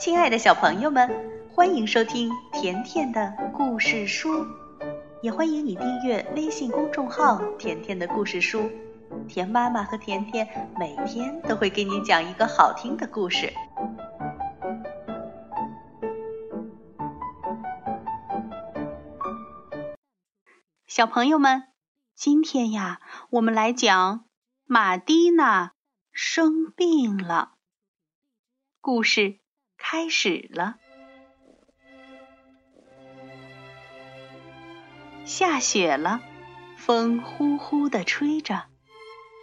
亲爱的小朋友们，欢迎收听甜甜的故事书，也欢迎你订阅微信公众号“甜甜的故事书”。甜妈妈和甜甜每天都会给你讲一个好听的故事。小朋友们，今天呀，我们来讲玛蒂娜生病了。故事。开始了，下雪了，风呼呼的吹着，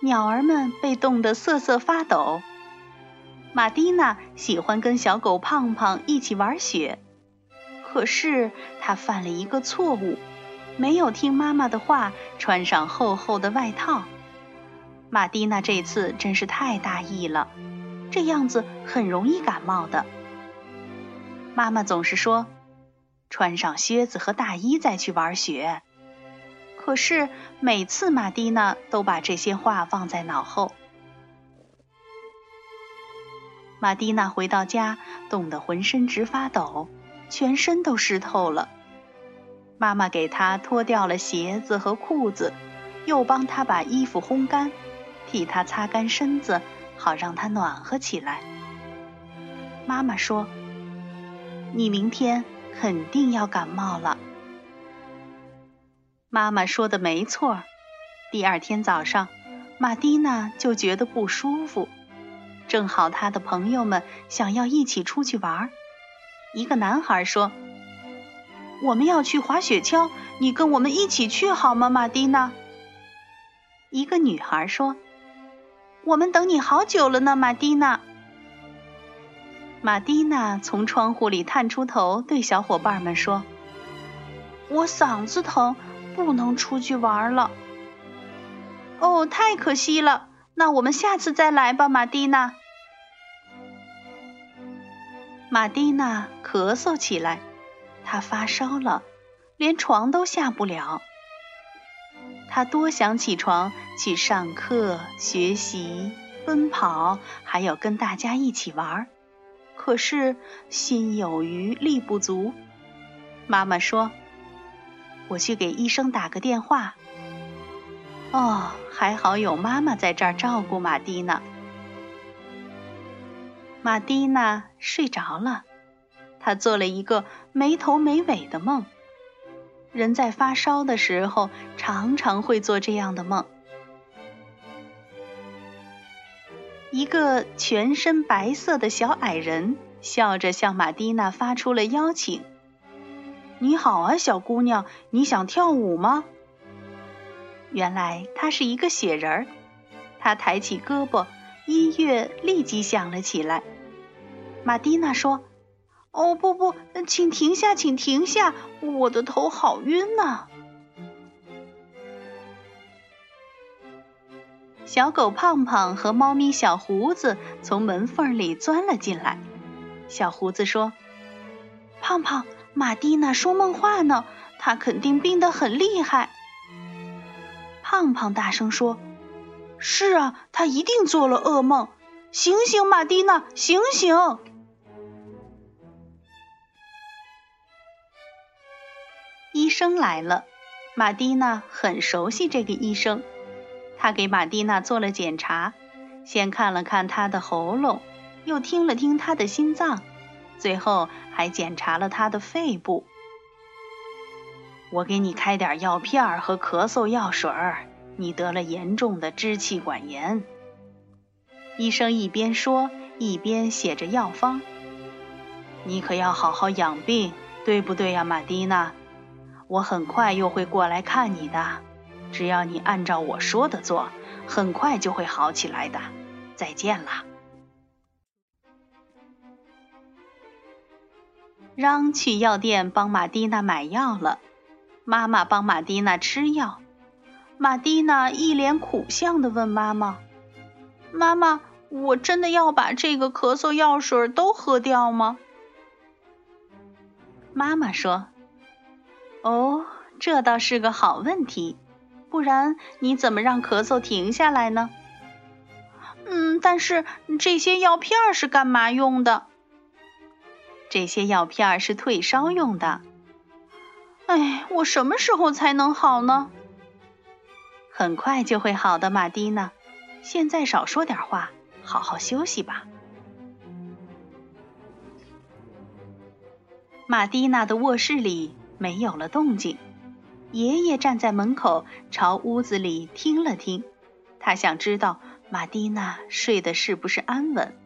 鸟儿们被冻得瑟瑟发抖。玛蒂娜喜欢跟小狗胖胖一起玩雪，可是她犯了一个错误，没有听妈妈的话，穿上厚厚的外套。玛蒂娜这次真是太大意了，这样子很容易感冒的。妈妈总是说：“穿上靴子和大衣再去玩雪。”可是每次玛蒂娜都把这些话放在脑后。玛蒂娜回到家，冻得浑身直发抖，全身都湿透了。妈妈给她脱掉了鞋子和裤子，又帮她把衣服烘干，替她擦干身子，好让她暖和起来。妈妈说。你明天肯定要感冒了。妈妈说的没错。第二天早上，玛蒂娜就觉得不舒服。正好她的朋友们想要一起出去玩。一个男孩说：“我们要去滑雪橇，你跟我们一起去好吗，玛蒂娜？”一个女孩说：“我们等你好久了呢，玛蒂娜。”玛蒂娜从窗户里探出头，对小伙伴们说：“我嗓子疼，不能出去玩了。”哦，太可惜了。那我们下次再来吧，玛蒂娜。玛蒂娜咳嗽起来，她发烧了，连床都下不了。她多想起床去上课、学习、奔跑，还有跟大家一起玩。可是心有余力不足，妈妈说：“我去给医生打个电话。”哦，还好有妈妈在这儿照顾玛蒂娜。玛蒂娜睡着了，她做了一个没头没尾的梦。人在发烧的时候，常常会做这样的梦。一个全身白色的小矮人笑着向玛蒂娜发出了邀请：“你好啊，小姑娘，你想跳舞吗？”原来他是一个雪人儿，他抬起胳膊，音乐立即响了起来。玛蒂娜说：“哦，不不，请停下，请停下，我的头好晕呐。”小狗胖胖和猫咪小胡子从门缝里钻了进来。小胡子说：“胖胖，玛蒂娜说梦话呢，她肯定病得很厉害。”胖胖大声说：“是啊，她一定做了噩梦。醒醒，玛蒂娜，醒醒！”医生来了，玛蒂娜很熟悉这个医生。他给玛蒂娜做了检查，先看了看她的喉咙，又听了听她的心脏，最后还检查了她的肺部。我给你开点药片和咳嗽药水儿，你得了严重的支气管炎。医生一边说一边写着药方。你可要好好养病，对不对呀，玛蒂娜？我很快又会过来看你的。只要你按照我说的做，很快就会好起来的。再见了。让去药店帮玛蒂娜买药了，妈妈帮玛蒂娜吃药。玛蒂娜一脸苦相的问妈妈：“妈妈，我真的要把这个咳嗽药水都喝掉吗？”妈妈说：“哦，这倒是个好问题。”不然你怎么让咳嗽停下来呢？嗯，但是这些药片是干嘛用的？这些药片是退烧用的。哎，我什么时候才能好呢？很快就会好的，玛蒂娜。现在少说点话，好好休息吧。玛蒂娜的卧室里没有了动静，爷爷站在门口，朝屋子里听了听，他想知道玛蒂娜睡得是不是安稳。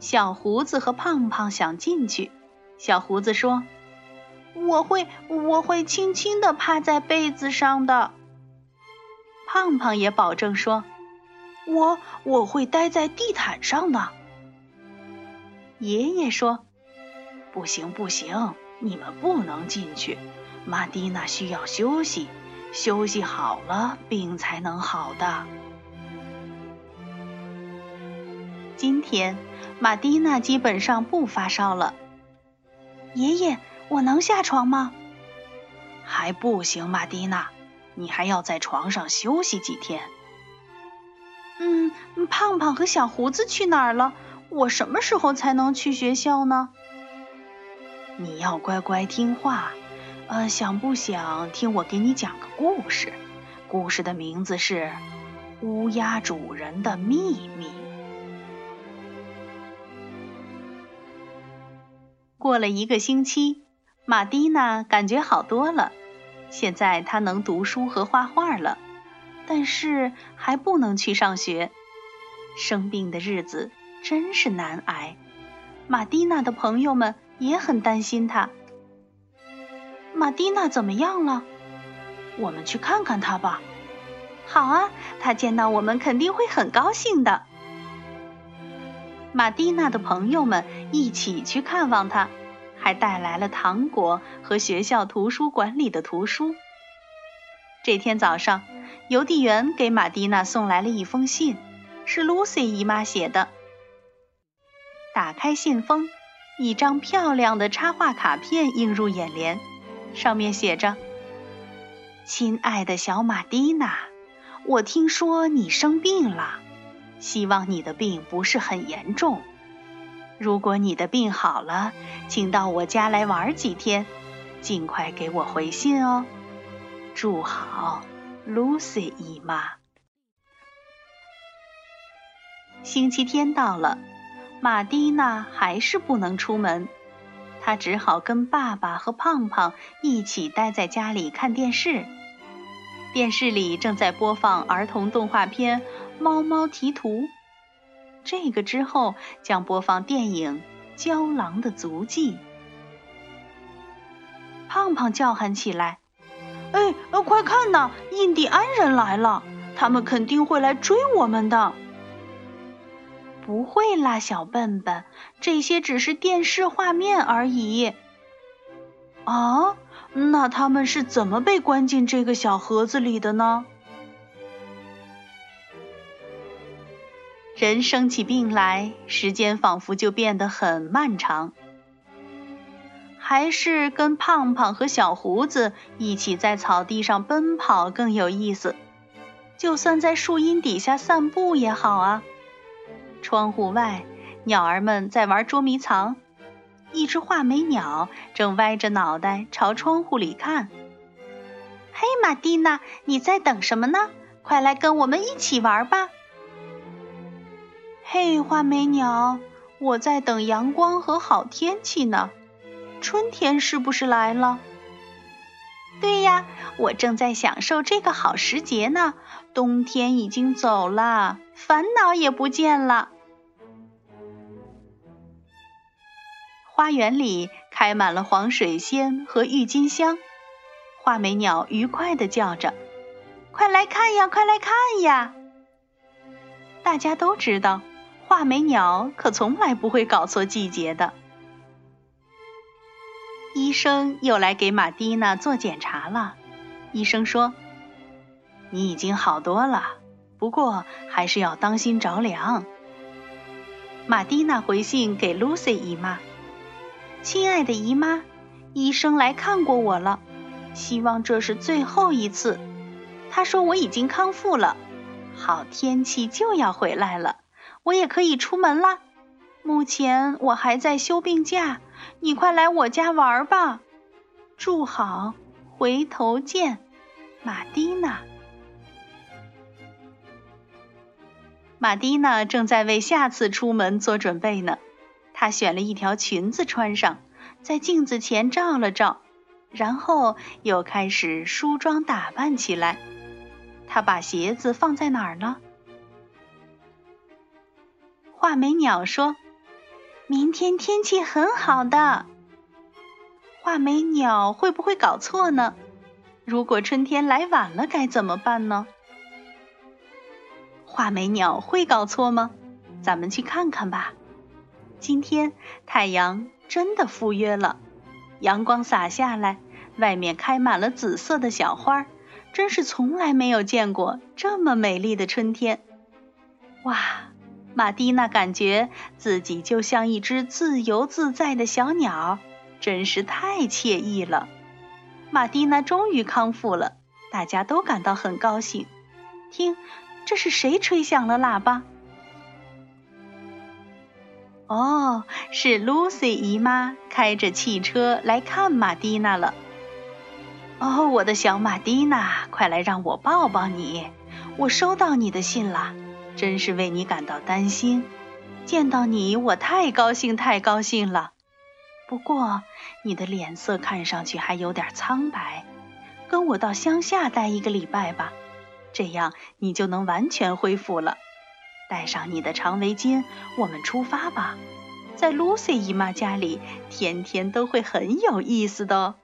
小胡子和胖胖想进去，小胡子说：“我会，我会轻轻地趴在被子上的。”胖胖也保证说：“我，我会待在地毯上的。”爷爷说：“不行，不行，你们不能进去。玛蒂娜需要休息，休息好了，病才能好的。”今天。玛蒂娜基本上不发烧了。爷爷，我能下床吗？还不行，玛蒂娜，你还要在床上休息几天。嗯，胖胖和小胡子去哪儿了？我什么时候才能去学校呢？你要乖乖听话。呃，想不想听我给你讲个故事？故事的名字是《乌鸦主人的秘密》。过了一个星期，玛蒂娜感觉好多了。现在她能读书和画画了，但是还不能去上学。生病的日子真是难挨。玛蒂娜的朋友们也很担心她。玛蒂娜怎么样了？我们去看看她吧。好啊，她见到我们肯定会很高兴的。玛蒂娜的朋友们一起去看望她，还带来了糖果和学校图书馆里的图书。这天早上，邮递员给玛蒂娜送来了一封信，是 Lucy 姨妈写的。打开信封，一张漂亮的插画卡片映入眼帘，上面写着：“亲爱的小玛蒂娜，我听说你生病了。”希望你的病不是很严重。如果你的病好了，请到我家来玩几天，尽快给我回信哦。祝好，Lucy 姨妈。星期天到了，玛蒂娜还是不能出门，他只好跟爸爸和胖胖一起待在家里看电视。电视里正在播放儿童动画片。猫猫提图，这个之后将播放电影《郊狼的足迹》。胖胖叫喊起来：“哎，快看呐，印第安人来了！他们肯定会来追我们的。”不会啦，小笨笨，这些只是电视画面而已。啊，那他们是怎么被关进这个小盒子里的呢？人生起病来，时间仿佛就变得很漫长。还是跟胖胖和小胡子一起在草地上奔跑更有意思。就算在树荫底下散步也好啊。窗户外，鸟儿们在玩捉迷藏。一只画眉鸟正歪着脑袋朝窗户里看。嘿，玛蒂娜，你在等什么呢？快来跟我们一起玩吧！嘿，画眉鸟，我在等阳光和好天气呢。春天是不是来了？对呀，我正在享受这个好时节呢。冬天已经走了，烦恼也不见了。花园里开满了黄水仙和郁金香，画眉鸟愉快地叫着：“快来看呀，快来看呀！”大家都知道。画眉鸟可从来不会搞错季节的。医生又来给玛蒂娜做检查了。医生说：“你已经好多了，不过还是要当心着凉。”玛蒂娜回信给 Lucy 姨妈：“亲爱的姨妈，医生来看过我了，希望这是最后一次。他说我已经康复了，好天气就要回来了。”我也可以出门了，目前我还在休病假，你快来我家玩吧。祝好，回头见，马蒂娜。马蒂娜正在为下次出门做准备呢。她选了一条裙子穿上，在镜子前照了照，然后又开始梳妆打扮起来。她把鞋子放在哪儿呢？画眉鸟说：“明天天气很好的。”画眉鸟会不会搞错呢？如果春天来晚了该怎么办呢？画眉鸟会搞错吗？咱们去看看吧。今天太阳真的赴约了，阳光洒下来，外面开满了紫色的小花，真是从来没有见过这么美丽的春天。哇，马蒂娜感觉自己就像一只自由自在的小鸟，真是太惬意了。马蒂娜终于康复了，大家都感到很高兴。听。这是谁吹响了喇叭？哦，是 Lucy 姨妈开着汽车来看马蒂娜了。哦，我的小马蒂娜，快来让我抱抱你！我收到你的信了，真是为你感到担心。见到你，我太高兴，太高兴了。不过，你的脸色看上去还有点苍白，跟我到乡下待一个礼拜吧。这样你就能完全恢复了。带上你的长围巾，我们出发吧。在 Lucy 姨妈家里，天天都会很有意思的。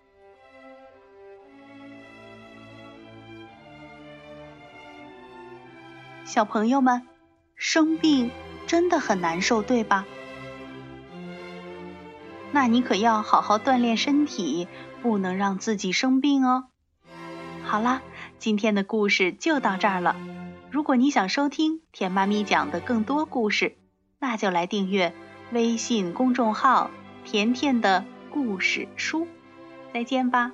小朋友们，生病真的很难受，对吧？那你可要好好锻炼身体，不能让自己生病哦。好啦。今天的故事就到这儿了。如果你想收听甜妈咪讲的更多故事，那就来订阅微信公众号“甜甜的故事书”。再见吧。